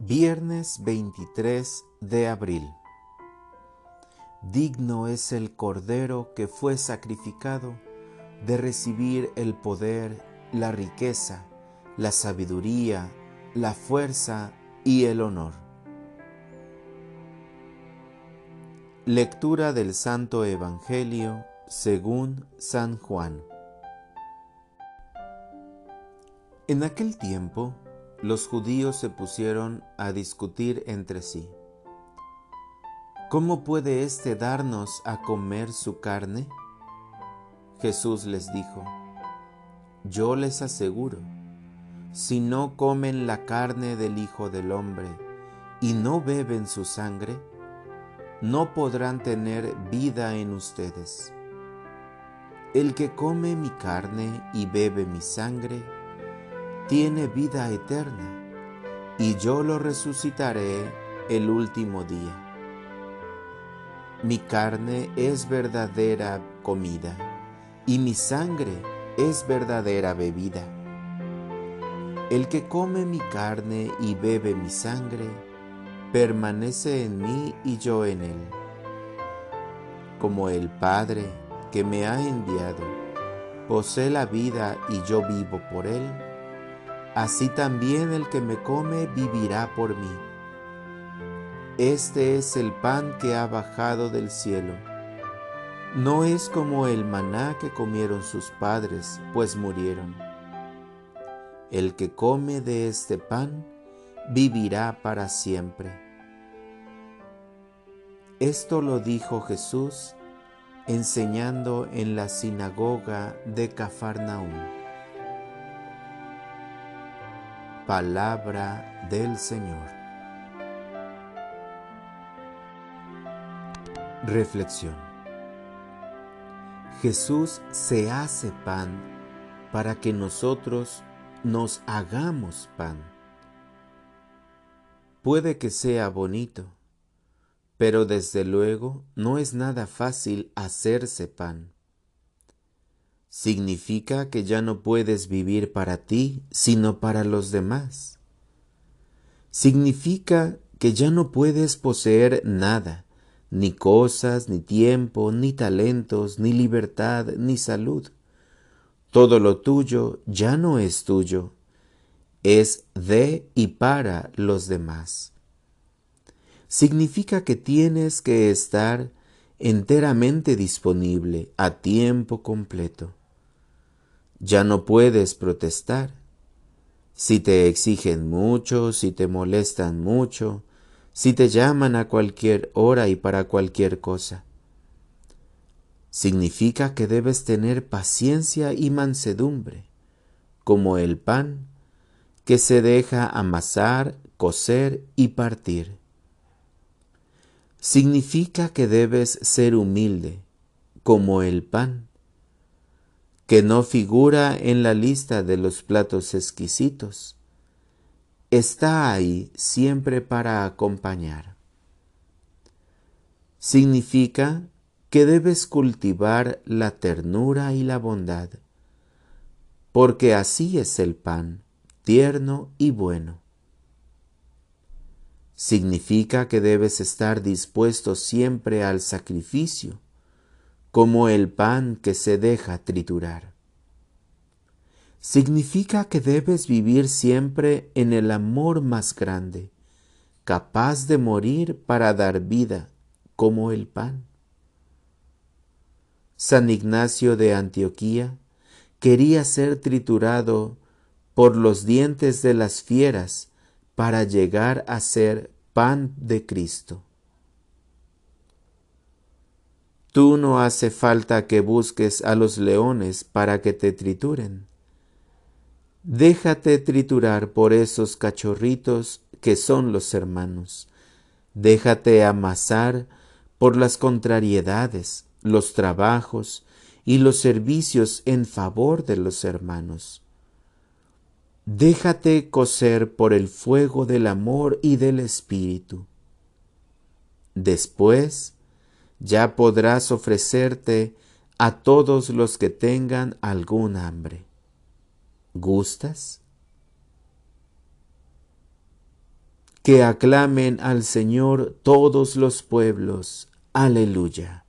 Viernes 23 de abril. Digno es el Cordero que fue sacrificado de recibir el poder, la riqueza, la sabiduría, la fuerza y el honor. Lectura del Santo Evangelio según San Juan. En aquel tiempo, los judíos se pusieron a discutir entre sí. ¿Cómo puede éste darnos a comer su carne? Jesús les dijo, Yo les aseguro, si no comen la carne del Hijo del Hombre y no beben su sangre, no podrán tener vida en ustedes. El que come mi carne y bebe mi sangre, tiene vida eterna, y yo lo resucitaré el último día. Mi carne es verdadera comida, y mi sangre es verdadera bebida. El que come mi carne y bebe mi sangre, permanece en mí y yo en él. Como el Padre que me ha enviado posee la vida y yo vivo por él, así también el que me come vivirá por mí. Este es el pan que ha bajado del cielo. No es como el maná que comieron sus padres, pues murieron. El que come de este pan vivirá para siempre. Esto lo dijo Jesús enseñando en la sinagoga de Cafarnaúm. Palabra del Señor. Reflexión. Jesús se hace pan para que nosotros nos hagamos pan. Puede que sea bonito, pero desde luego no es nada fácil hacerse pan significa que ya no puedes vivir para ti, sino para los demás. Significa que ya no puedes poseer nada, ni cosas, ni tiempo, ni talentos, ni libertad, ni salud. Todo lo tuyo ya no es tuyo, es de y para los demás. Significa que tienes que estar enteramente disponible a tiempo completo ya no puedes protestar. Si te exigen mucho, si te molestan mucho, si te llaman a cualquier hora y para cualquier cosa. Significa que debes tener paciencia y mansedumbre, como el pan que se deja amasar, cocer y partir. Significa que debes ser humilde, como el pan que no figura en la lista de los platos exquisitos, está ahí siempre para acompañar. Significa que debes cultivar la ternura y la bondad, porque así es el pan, tierno y bueno. Significa que debes estar dispuesto siempre al sacrificio, como el pan que se deja triturar. Significa que debes vivir siempre en el amor más grande, capaz de morir para dar vida, como el pan. San Ignacio de Antioquía quería ser triturado por los dientes de las fieras para llegar a ser pan de Cristo. Tú no hace falta que busques a los leones para que te trituren. Déjate triturar por esos cachorritos que son los hermanos. Déjate amasar por las contrariedades, los trabajos y los servicios en favor de los hermanos. Déjate coser por el fuego del amor y del espíritu. Después, ya podrás ofrecerte a todos los que tengan algún hambre. ¿Gustas? Que aclamen al Señor todos los pueblos. Aleluya.